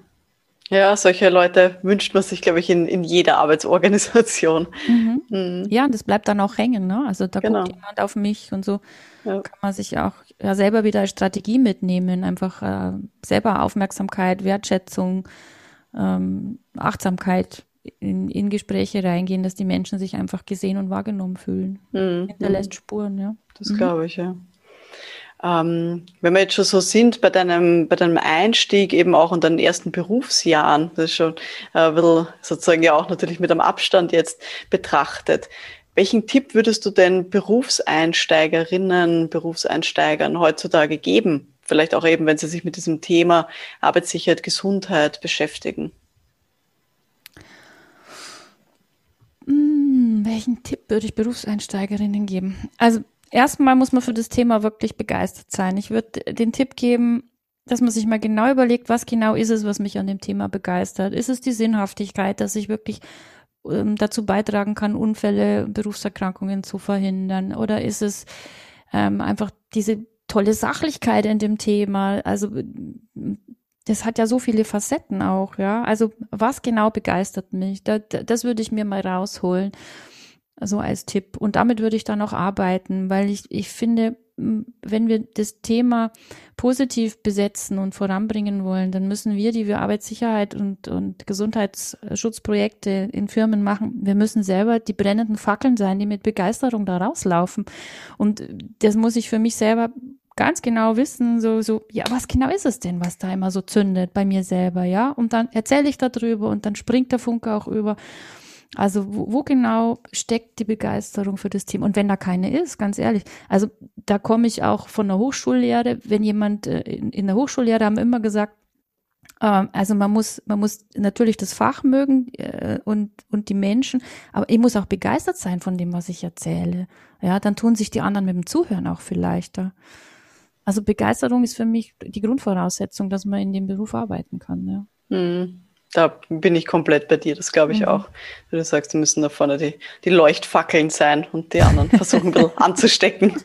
Ja, solche Leute wünscht man sich, glaube ich, in, in jeder Arbeitsorganisation. Mhm. Mhm. Ja, das bleibt dann auch hängen. Ne? Also da genau. guckt jemand auf mich und so ja. kann man sich auch ja, selber wieder als Strategie mitnehmen. Einfach äh, selber Aufmerksamkeit, Wertschätzung, ähm, Achtsamkeit in, in Gespräche reingehen, dass die Menschen sich einfach gesehen und wahrgenommen fühlen. Mhm. Hinterlässt. Spuren, ja. Das mhm. glaube ich, ja. Ähm, wenn wir jetzt schon so sind bei deinem, bei deinem Einstieg eben auch in deinen ersten Berufsjahren, das ist schon äh, ein bisschen sozusagen ja auch natürlich mit einem Abstand jetzt betrachtet. Welchen Tipp würdest du denn Berufseinsteigerinnen, Berufseinsteigern heutzutage geben? Vielleicht auch eben, wenn sie sich mit diesem Thema Arbeitssicherheit, Gesundheit beschäftigen. Hm, welchen Tipp würde ich Berufseinsteigerinnen geben? Also erstmal muss man für das Thema wirklich begeistert sein. Ich würde den Tipp geben, dass man sich mal genau überlegt, was genau ist es, was mich an dem Thema begeistert. Ist es die Sinnhaftigkeit, dass ich wirklich ähm, dazu beitragen kann, Unfälle, Berufserkrankungen zu verhindern? Oder ist es ähm, einfach diese tolle Sachlichkeit in dem Thema? Also das hat ja so viele Facetten auch, ja. Also was genau begeistert mich? Das, das würde ich mir mal rausholen so als Tipp. Und damit würde ich dann auch arbeiten, weil ich, ich finde, wenn wir das Thema positiv besetzen und voranbringen wollen, dann müssen wir, die wir Arbeitssicherheit und, und Gesundheitsschutzprojekte in Firmen machen, wir müssen selber die brennenden Fackeln sein, die mit Begeisterung da rauslaufen. Und das muss ich für mich selber ganz genau wissen, so, so, ja, was genau ist es denn, was da immer so zündet bei mir selber, ja? Und dann erzähle ich darüber und dann springt der Funke auch über. Also wo, wo, genau steckt die Begeisterung für das Team? Und wenn da keine ist, ganz ehrlich, also da komme ich auch von der Hochschullehre. Wenn jemand äh, in, in der Hochschullehre haben immer gesagt, äh, also man muss, man muss natürlich das Fach mögen äh, und und die Menschen, aber ich muss auch begeistert sein von dem, was ich erzähle. Ja, dann tun sich die anderen mit dem Zuhören auch viel leichter. Also Begeisterung ist für mich die Grundvoraussetzung, dass man in dem Beruf arbeiten kann. Ja. Hm da bin ich komplett bei dir, das glaube ich mhm. auch. Du sagst, müssen da vorne die, die Leuchtfackeln sein und die anderen versuchen ein bisschen anzustecken.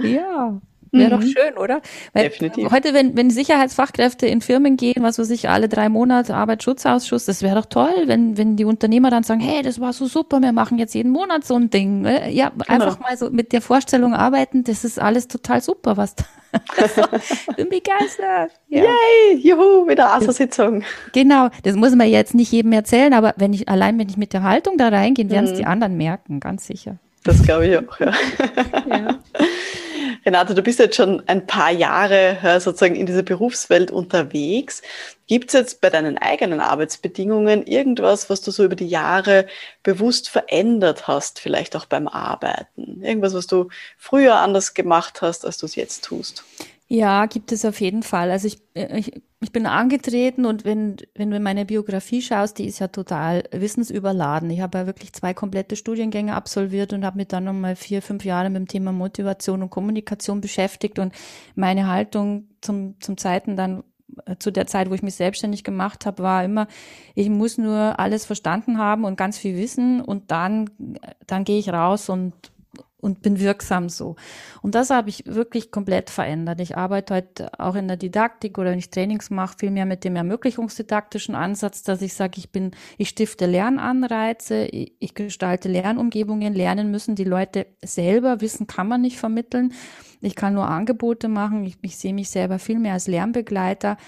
Ja, wäre mhm. doch schön, oder? Weil Definitiv. Heute, wenn, wenn Sicherheitsfachkräfte in Firmen gehen, was weiß ich, alle drei Monate Arbeitsschutzausschuss, das wäre doch toll, wenn, wenn die Unternehmer dann sagen, hey, das war so super, wir machen jetzt jeden Monat so ein Ding. Ne? Ja, genau. einfach mal so mit der Vorstellung arbeiten, das ist alles total super, was da bin begeistert. Ja. Yay, juhu, wieder ASA-Sitzung. Genau, das muss man jetzt nicht jedem erzählen, aber wenn ich, allein wenn ich mit der Haltung da reingehe, werden es mhm. die anderen merken, ganz sicher. Das glaube ich auch, ja. ja. Renate, du bist jetzt schon ein paar Jahre sozusagen in dieser Berufswelt unterwegs. Gibt es jetzt bei deinen eigenen Arbeitsbedingungen irgendwas, was du so über die Jahre bewusst verändert hast, vielleicht auch beim Arbeiten? Irgendwas, was du früher anders gemacht hast, als du es jetzt tust? Ja, gibt es auf jeden Fall. Also ich, äh, ich, ich bin angetreten und wenn, wenn du meine Biografie schaust, die ist ja total wissensüberladen. Ich habe ja wirklich zwei komplette Studiengänge absolviert und habe mich dann nochmal vier, fünf Jahre mit dem Thema Motivation und Kommunikation beschäftigt und meine Haltung zum, zum Zeiten dann äh, zu der Zeit, wo ich mich selbstständig gemacht habe, war immer, ich muss nur alles verstanden haben und ganz viel wissen und dann, dann gehe ich raus und und bin wirksam so. Und das habe ich wirklich komplett verändert. Ich arbeite heute auch in der Didaktik oder wenn ich Trainings mache, viel mehr mit dem ermöglichungsdidaktischen Ansatz, dass ich sage, ich bin, ich stifte Lernanreize, ich gestalte Lernumgebungen, lernen müssen die Leute selber, Wissen kann man nicht vermitteln. Ich kann nur Angebote machen. Ich, ich sehe mich selber viel mehr als Lernbegleiter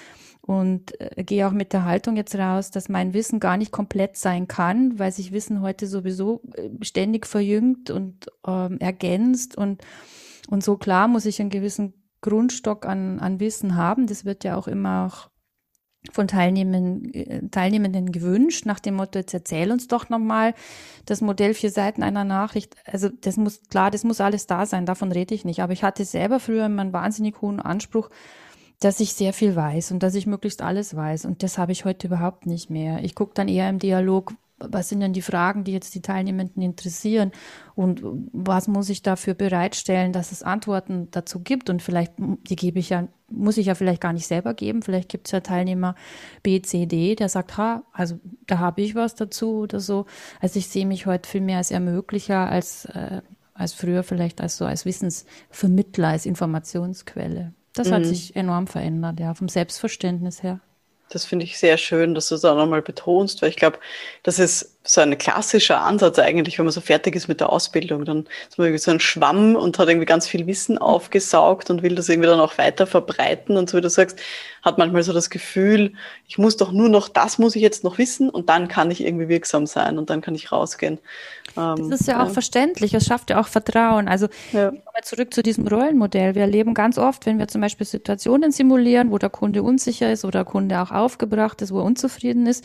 und äh, gehe auch mit der Haltung jetzt raus, dass mein Wissen gar nicht komplett sein kann, weil sich Wissen heute sowieso äh, ständig verjüngt und ähm, ergänzt und und so klar muss ich einen gewissen Grundstock an, an Wissen haben. Das wird ja auch immer auch von Teilnehmenden, äh, Teilnehmenden gewünscht, nach dem Motto, jetzt erzähl uns doch nochmal das Modell vier Seiten einer Nachricht. Also das muss, klar, das muss alles da sein, davon rede ich nicht. Aber ich hatte selber früher immer einen wahnsinnig hohen Anspruch, dass ich sehr viel weiß und dass ich möglichst alles weiß. Und das habe ich heute überhaupt nicht mehr. Ich gucke dann eher im Dialog, was sind denn die Fragen, die jetzt die Teilnehmenden interessieren und was muss ich dafür bereitstellen, dass es Antworten dazu gibt und vielleicht, die gebe ich ja, muss ich ja vielleicht gar nicht selber geben, vielleicht gibt es ja Teilnehmer B, C, D, der sagt, ha, also da habe ich was dazu oder so. Also ich sehe mich heute viel mehr als Ermöglicher, als, äh, als früher vielleicht als so als Wissensvermittler, als Informationsquelle. Das mhm. hat sich enorm verändert, ja, vom Selbstverständnis her. Das finde ich sehr schön, dass du es auch nochmal betonst, weil ich glaube, das ist so ein klassischer Ansatz eigentlich, wenn man so fertig ist mit der Ausbildung. Dann ist man irgendwie so ein Schwamm und hat irgendwie ganz viel Wissen aufgesaugt und will das irgendwie dann auch weiter verbreiten. Und so wie du sagst, hat manchmal so das Gefühl, ich muss doch nur noch, das muss ich jetzt noch wissen und dann kann ich irgendwie wirksam sein und dann kann ich rausgehen. Ähm, das ist ja auch ja. verständlich, es schafft ja auch Vertrauen. Also ja. zurück zu diesem Rollenmodell. Wir erleben ganz oft, wenn wir zum Beispiel Situationen simulieren, wo der Kunde unsicher ist oder der Kunde auch aufgebracht ist, wo er unzufrieden ist.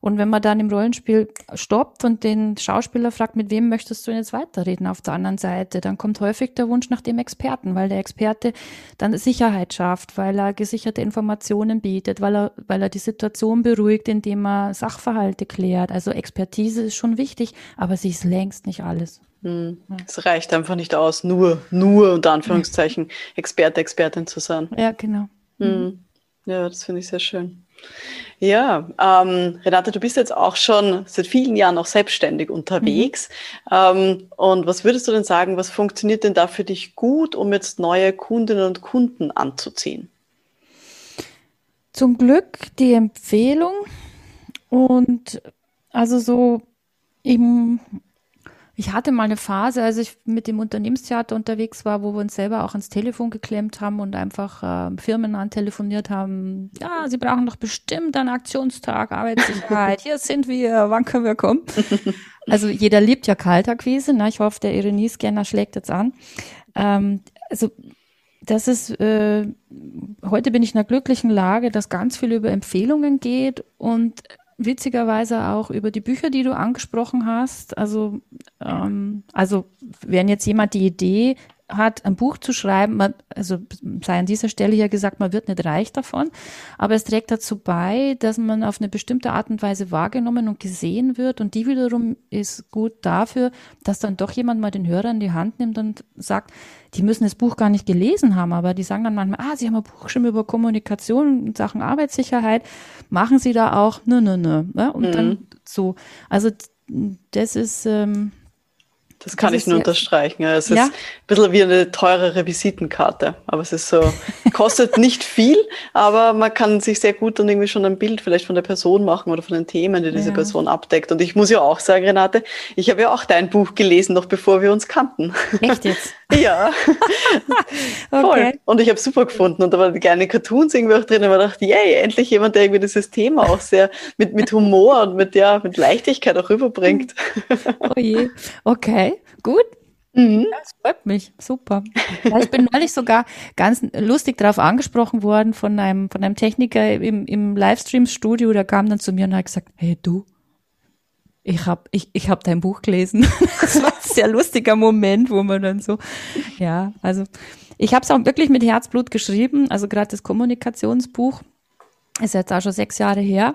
Und wenn man dann im Rollenspiel stoppt und den Schauspieler fragt, mit wem möchtest du jetzt weiterreden auf der anderen Seite, dann kommt häufig der Wunsch nach dem Experten, weil der Experte dann Sicherheit schafft, weil er gesicherte Informationen bietet, weil er, weil er die Situation beruhigt, indem er Sachverhalte klärt. Also Expertise ist schon wichtig, aber sie ist längst nicht alles. Hm. Es reicht einfach nicht aus, nur, nur unter Anführungszeichen Experte, Expertin zu sein. Ja, genau. Hm. Ja, das finde ich sehr schön. Ja, ähm, Renate, du bist jetzt auch schon seit vielen Jahren auch selbstständig unterwegs. Mhm. Ähm, und was würdest du denn sagen, was funktioniert denn da für dich gut, um jetzt neue Kundinnen und Kunden anzuziehen? Zum Glück die Empfehlung und also so im ich hatte mal eine Phase, als ich mit dem Unternehmenstheater unterwegs war, wo wir uns selber auch ans Telefon geklemmt haben und einfach äh, Firmen antelefoniert haben. Ja, sie brauchen doch bestimmt einen Aktionstag, Arbeitssicherheit. Hier sind wir, wann können wir kommen? Also jeder liebt ja Kaltakquise. Ne? Ich hoffe, der Ironie-Scanner schlägt jetzt an. Ähm, also das ist, äh, heute bin ich in einer glücklichen Lage, dass ganz viel über Empfehlungen geht und witzigerweise auch über die Bücher, die du angesprochen hast. Also, ähm, also wenn jetzt jemand die Idee hat, ein Buch zu schreiben, man, also sei an dieser Stelle hier gesagt, man wird nicht reich davon, aber es trägt dazu bei, dass man auf eine bestimmte Art und Weise wahrgenommen und gesehen wird und die wiederum ist gut dafür, dass dann doch jemand mal den Hörer in die Hand nimmt und sagt, die müssen das Buch gar nicht gelesen haben, aber die sagen dann manchmal, ah, sie haben ein Buch geschrieben über Kommunikation in Sachen Arbeitssicherheit, machen sie da auch, nö, nö, nö, ne? und mhm. dann so, also das ist, ähm, das kann das ich nur unterstreichen. Es ja? ist ein bisschen wie eine teurere Visitenkarte. Aber es ist so, kostet nicht viel, aber man kann sich sehr gut dann irgendwie schon ein Bild vielleicht von der Person machen oder von den Themen, die diese ja. Person abdeckt. Und ich muss ja auch sagen, Renate, ich habe ja auch dein Buch gelesen, noch bevor wir uns kannten. Echt jetzt? ja. okay. Voll. Und ich habe super gefunden. Und da waren kleine Cartoons irgendwie auch drin. Und man dachte, yay, endlich jemand, der irgendwie dieses Thema auch sehr mit, mit Humor und mit, ja, mit Leichtigkeit auch rüberbringt. oh je. Okay. Gut. Mhm. Das freut mich. Super. Ich bin neulich sogar ganz lustig darauf angesprochen worden von einem, von einem Techniker im, im Livestream-Studio. Der kam dann zu mir und hat gesagt, hey du, ich habe ich, ich hab dein Buch gelesen. Das war ein sehr lustiger Moment, wo man dann so, ja, also ich habe es auch wirklich mit Herzblut geschrieben, also gerade das Kommunikationsbuch ist jetzt auch schon sechs Jahre her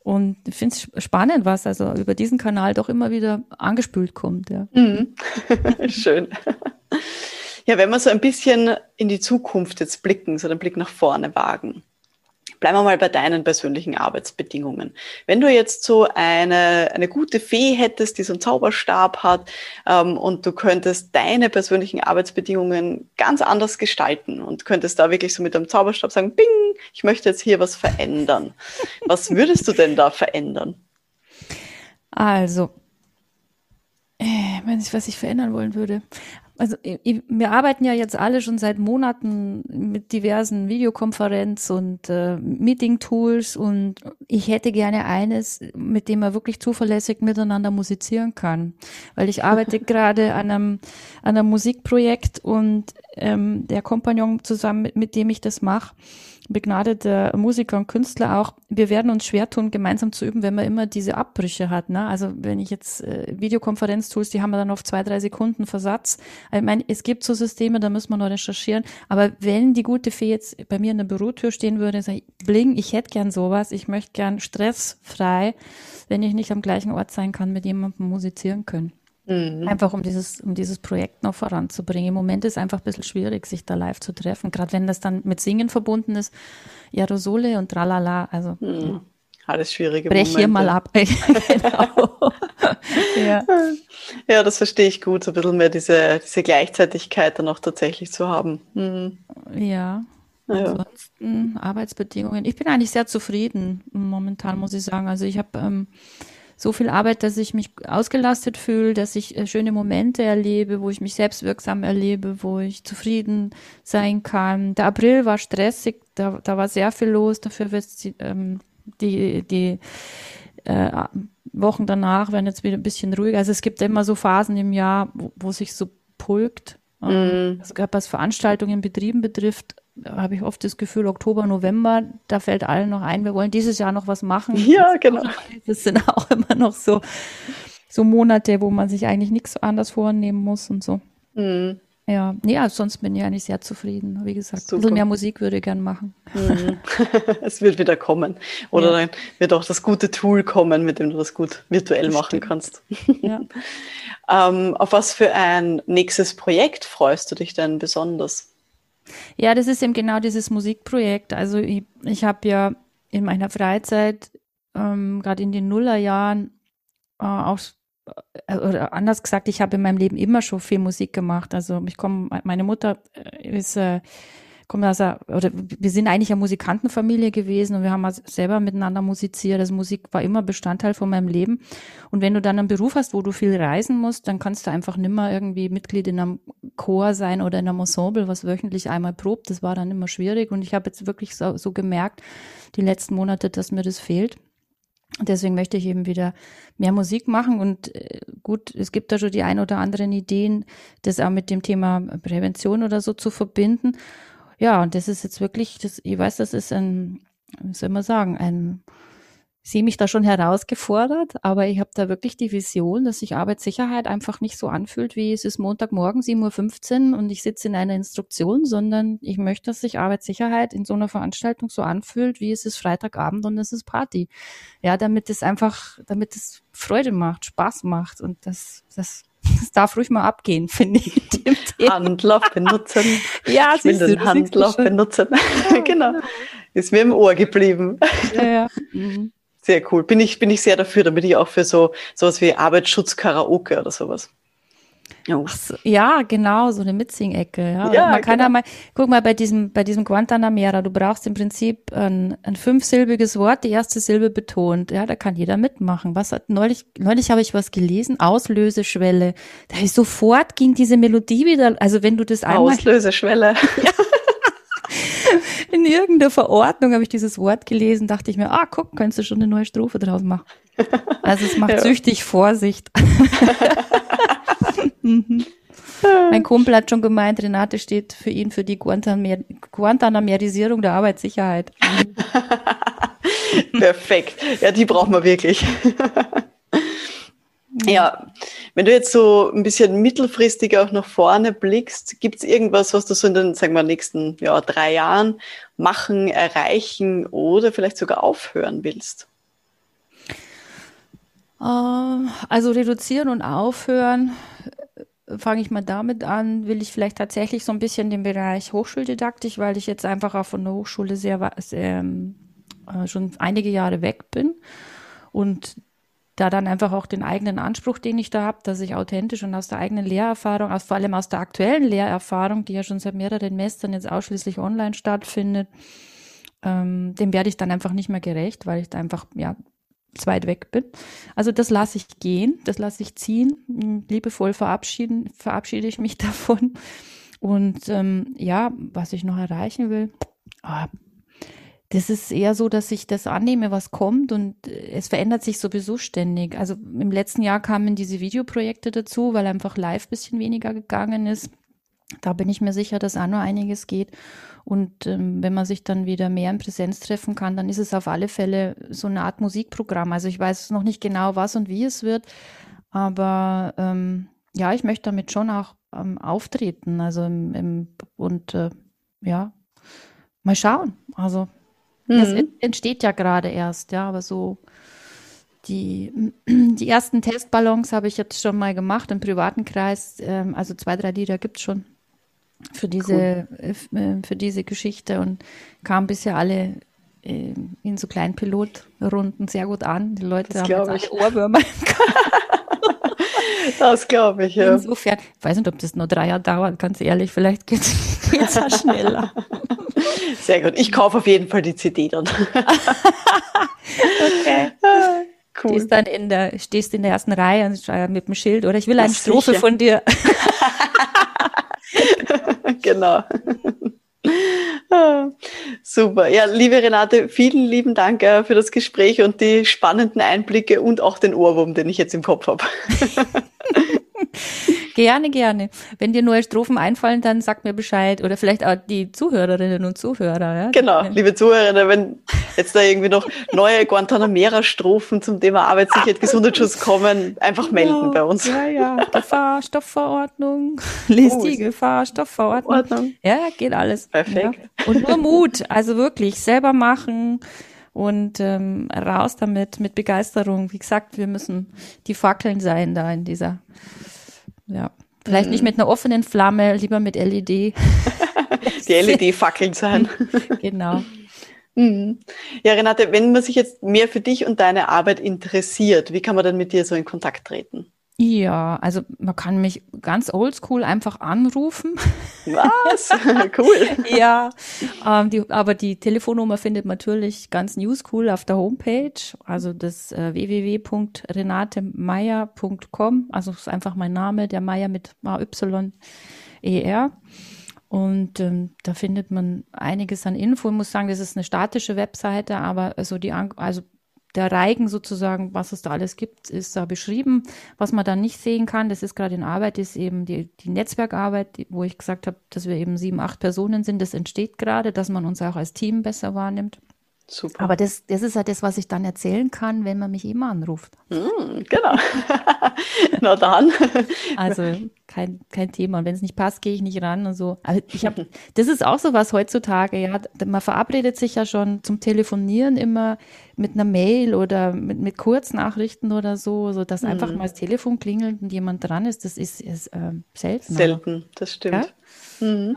und ich finde es spannend, was also über diesen Kanal doch immer wieder angespült kommt. Ja. Mhm. Schön. Ja, wenn wir so ein bisschen in die Zukunft jetzt blicken, so den Blick nach vorne wagen. Bleiben wir mal bei deinen persönlichen Arbeitsbedingungen. Wenn du jetzt so eine, eine gute Fee hättest, die so einen Zauberstab hat ähm, und du könntest deine persönlichen Arbeitsbedingungen ganz anders gestalten und könntest da wirklich so mit einem Zauberstab sagen, bing, ich möchte jetzt hier was verändern. Was würdest du denn da verändern? Also, äh, wenn ich, was ich verändern wollen würde also wir arbeiten ja jetzt alle schon seit Monaten mit diversen Videokonferenz- und äh, Meeting-Tools und ich hätte gerne eines, mit dem man wirklich zuverlässig miteinander musizieren kann. Weil ich arbeite gerade an einem, an einem Musikprojekt und ähm, der Kompagnon zusammen, mit, mit dem ich das mache, begnadeter Musiker und Künstler auch, wir werden uns schwer tun, gemeinsam zu üben, wenn man immer diese Abbrüche hat. Ne? Also wenn ich jetzt äh, Videokonferenz-Tools, die haben wir dann auf zwei, drei Sekunden Versatz. Ich meine, es gibt so Systeme, da muss man noch recherchieren. Aber wenn die gute Fee jetzt bei mir in der Bürotür stehen würde, sage ich, bling, ich hätte gern sowas, ich möchte gern stressfrei, wenn ich nicht am gleichen Ort sein kann, mit jemandem musizieren können. Mhm. Einfach um dieses, um dieses Projekt noch voranzubringen. Im Moment ist einfach ein bisschen schwierig, sich da live zu treffen. Gerade wenn das dann mit Singen verbunden ist. Aerosole und tralala. Also. Mhm. Alles schwierige Brech Momente. hier mal ab. genau. ja. ja, das verstehe ich gut, so ein bisschen mehr diese, diese Gleichzeitigkeit dann auch tatsächlich zu haben. Mhm. Ja. Ja. Ansonsten Arbeitsbedingungen. Ich bin eigentlich sehr zufrieden momentan, muss ich sagen. Also ich habe ähm, so viel Arbeit, dass ich mich ausgelastet fühle, dass ich äh, schöne Momente erlebe, wo ich mich selbstwirksam erlebe, wo ich zufrieden sein kann. Der April war stressig, da, da war sehr viel los, dafür wird ähm, die, die äh, Wochen danach werden jetzt wieder ein bisschen ruhiger. Also es gibt immer so Phasen im Jahr, wo, wo sich so pulkt. Mm. Also gerade was Veranstaltungen in Betrieben betrifft, habe ich oft das Gefühl, Oktober, November, da fällt allen noch ein, wir wollen dieses Jahr noch was machen. Ja, genau. Das sind auch immer noch so, so Monate, wo man sich eigentlich nichts anders vornehmen muss und so. Mhm. Ja, nee, also sonst bin ich eigentlich sehr zufrieden. Wie gesagt, Super. ein bisschen mehr Musik würde ich gern machen. Mhm. es wird wieder kommen. Oder ja. dann wird auch das gute Tool kommen, mit dem du das gut virtuell das machen stimmt. kannst. Ja. ähm, auf was für ein nächstes Projekt freust du dich denn besonders? Ja, das ist eben genau dieses Musikprojekt. Also ich, ich habe ja in meiner Freizeit, ähm, gerade in den Nullerjahren, äh, auch äh, oder anders gesagt, ich habe in meinem Leben immer schon viel Musik gemacht. Also ich komme, meine Mutter äh, ist äh, kommt aus einer, oder wir sind eigentlich eine Musikantenfamilie gewesen und wir haben selber miteinander musiziert. Also Musik war immer Bestandteil von meinem Leben. Und wenn du dann einen Beruf hast, wo du viel reisen musst, dann kannst du einfach nimmer irgendwie Mitglied in einem Chor sein oder in einem Ensemble, was wöchentlich einmal probt. Das war dann immer schwierig. Und ich habe jetzt wirklich so, so gemerkt, die letzten Monate, dass mir das fehlt. Deswegen möchte ich eben wieder mehr Musik machen und äh, gut, es gibt da schon die ein oder anderen Ideen, das auch mit dem Thema Prävention oder so zu verbinden. Ja, und das ist jetzt wirklich, das, ich weiß, das ist ein, wie soll man sagen, ein, ich sehe mich da schon herausgefordert, aber ich habe da wirklich die Vision, dass sich Arbeitssicherheit einfach nicht so anfühlt, wie es ist Montagmorgen 7.15 Uhr und ich sitze in einer Instruktion, sondern ich möchte, dass sich Arbeitssicherheit in so einer Veranstaltung so anfühlt, wie es ist Freitagabend und es ist Party. Ja, damit es einfach, damit es Freude macht, Spaß macht und das, das das darf ruhig mal abgehen, finde ich. Handlauf benutzen. Ja, ich will den Handlauf benutzen. Ja, genau. Ist mir im Ohr geblieben. Ja, ja. Mhm. Sehr cool. Bin ich, bin ich sehr dafür, damit ich auch für so sowas wie Arbeitsschutz Karaoke oder sowas. So, ja, genau, so eine Mitsing-Ecke. Ja. ja. man kann genau. ja mal, guck mal, bei diesem, bei diesem Guantanamera, du brauchst im Prinzip ein, ein fünfsilbiges Wort, die erste Silbe betont. Ja, da kann jeder mitmachen. Was hat, neulich, neulich habe ich was gelesen, Auslöseschwelle. Da ist sofort ging diese Melodie wieder, also wenn du das einmal. Auslöseschwelle. Ja. In irgendeiner Verordnung habe ich dieses Wort gelesen, dachte ich mir, ah, guck, könntest du schon eine neue Strophe draus machen. Also es macht ja. süchtig Vorsicht. Mhm. Mein Kumpel hat schon gemeint, Renate steht für ihn für die Guantamer Guantanamerisierung der Arbeitssicherheit. Perfekt. Ja, die brauchen wir wirklich. Ja, wenn du jetzt so ein bisschen mittelfristig auch nach vorne blickst, gibt es irgendwas, was du so in den, sagen wir, nächsten ja, drei Jahren machen, erreichen oder vielleicht sogar aufhören willst? Ähm, also reduzieren und aufhören fange ich mal damit an, will ich vielleicht tatsächlich so ein bisschen den Bereich Hochschuldidaktik, weil ich jetzt einfach auch von der Hochschule sehr, sehr ähm, äh, schon einige Jahre weg bin und da dann einfach auch den eigenen Anspruch, den ich da habe, dass ich authentisch und aus der eigenen Lehrerfahrung, aus, vor allem aus der aktuellen Lehrerfahrung, die ja schon seit mehreren Semestern jetzt ausschließlich online stattfindet, ähm, dem werde ich dann einfach nicht mehr gerecht, weil ich da einfach ja zu weit weg bin. Also das lasse ich gehen, das lasse ich ziehen. Hm, liebevoll verabschieden, verabschiede ich mich davon. Und ähm, ja, was ich noch erreichen will, oh, das ist eher so, dass ich das annehme, was kommt und es verändert sich sowieso ständig. Also im letzten Jahr kamen diese Videoprojekte dazu, weil einfach live bisschen weniger gegangen ist. Da bin ich mir sicher, dass auch noch einiges geht. Und ähm, wenn man sich dann wieder mehr in Präsenz treffen kann, dann ist es auf alle Fälle so eine Art Musikprogramm. Also ich weiß noch nicht genau, was und wie es wird, aber ähm, ja, ich möchte damit schon auch ähm, auftreten. Also im, im, und äh, ja, mal schauen. Also mhm. das entsteht ja gerade erst, ja, aber so die, die ersten Testballons habe ich jetzt schon mal gemacht im privaten Kreis. Ähm, also zwei, drei Lieder gibt es schon für diese, cool. Äh, für diese Geschichte und kam bisher alle äh, in so kleinen Pilotrunden sehr gut an. Die Leute das haben jetzt alle Ohrwürmer. das glaube ich, ja. Insofern, ich weiß nicht, ob das nur drei Jahre dauert, ganz ehrlich, vielleicht geht es ja schneller. Sehr gut. Ich kaufe auf jeden Fall die CD dann. okay. Cool. Stehst dann in der, stehst in der ersten Reihe mit dem Schild oder ich will eine Strophe von dir. genau. Super. Ja, liebe Renate, vielen lieben Dank äh, für das Gespräch und die spannenden Einblicke und auch den Ohrwurm, den ich jetzt im Kopf habe. Gerne, gerne. Wenn dir neue Strophen einfallen, dann sag mir Bescheid. Oder vielleicht auch die Zuhörerinnen und Zuhörer. Ja? Genau, liebe Zuhörerinnen, wenn jetzt da irgendwie noch neue Guantanamera-Strophen zum Thema Arbeitssicherheit, Gesundheitsschutz kommen, einfach melden bei uns. Ja, ja. Gefahrstoffverordnung. Lies oh, die Gefahrstoffverordnung. Ordnung. Ja, geht alles. Perfekt. Ja. Und nur Mut. Also wirklich selber machen und ähm, raus damit mit Begeisterung. Wie gesagt, wir müssen die Fackeln sein da in dieser ja. Vielleicht mhm. nicht mit einer offenen Flamme, lieber mit LED. Die LED-Fackeln sein. genau. Mhm. Ja, Renate, wenn man sich jetzt mehr für dich und deine Arbeit interessiert, wie kann man dann mit dir so in Kontakt treten? Ja, also man kann mich ganz oldschool einfach anrufen. Was? cool. ja, ähm, die, aber die Telefonnummer findet man natürlich ganz newscool auf der Homepage, also das äh, www.renatemeier.com, also ist einfach mein Name, der Meier mit A-Y-E-R. Und ähm, da findet man einiges an Info. Ich muss sagen, das ist eine statische Webseite, aber also die, also der Reigen sozusagen, was es da alles gibt, ist da beschrieben. Was man da nicht sehen kann, das ist gerade in Arbeit, ist eben die, die Netzwerkarbeit, wo ich gesagt habe, dass wir eben sieben, acht Personen sind. Das entsteht gerade, dass man uns auch als Team besser wahrnimmt. Super. Aber das, das ist ja das, was ich dann erzählen kann, wenn man mich immer anruft. Mm, genau. Na dann. also kein, kein Thema. Und wenn es nicht passt, gehe ich nicht ran und so. Also ich habe, das ist auch so was heutzutage, ja. Man verabredet sich ja schon zum Telefonieren immer mit einer Mail oder mit, mit Kurznachrichten oder so, so dass mm. einfach mal das Telefon klingelt und jemand dran ist. Das ist, ist äh, selten. Selten, das stimmt. Ja? Mhm.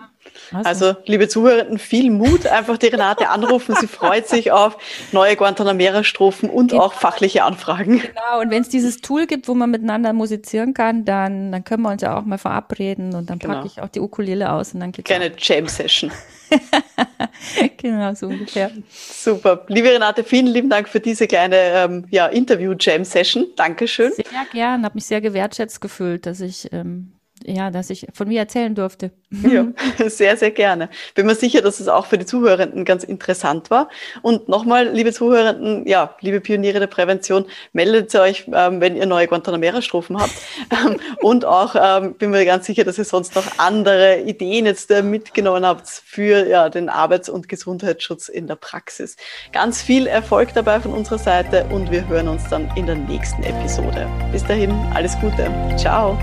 Also. also, liebe Zuhörenden, viel Mut, einfach die Renate anrufen. Sie freut sich auf neue Guantanamera-Strophen und genau. auch fachliche Anfragen. Genau, und wenn es dieses Tool gibt, wo man miteinander musizieren kann, dann, dann können wir uns ja auch mal verabreden und dann genau. packe ich auch die Ukulele aus und dann geht's Kleine Jam-Session. genau, so ungefähr. Super. Liebe Renate, vielen lieben Dank für diese kleine ähm, ja, Interview-Jam-Session. Dankeschön. Sehr gern, habe mich sehr gewertschätzt gefühlt, dass ich ähm, ja, dass ich von mir erzählen durfte. Ja, sehr, sehr gerne. Bin mir sicher, dass es auch für die Zuhörenden ganz interessant war. Und nochmal, liebe Zuhörenden, ja, liebe Pioniere der Prävention, meldet euch, ähm, wenn ihr neue Guantanamera-Strophen habt. Ähm, und auch ähm, bin mir ganz sicher, dass ihr sonst noch andere Ideen jetzt äh, mitgenommen habt für ja, den Arbeits- und Gesundheitsschutz in der Praxis. Ganz viel Erfolg dabei von unserer Seite und wir hören uns dann in der nächsten Episode. Bis dahin, alles Gute. Ciao.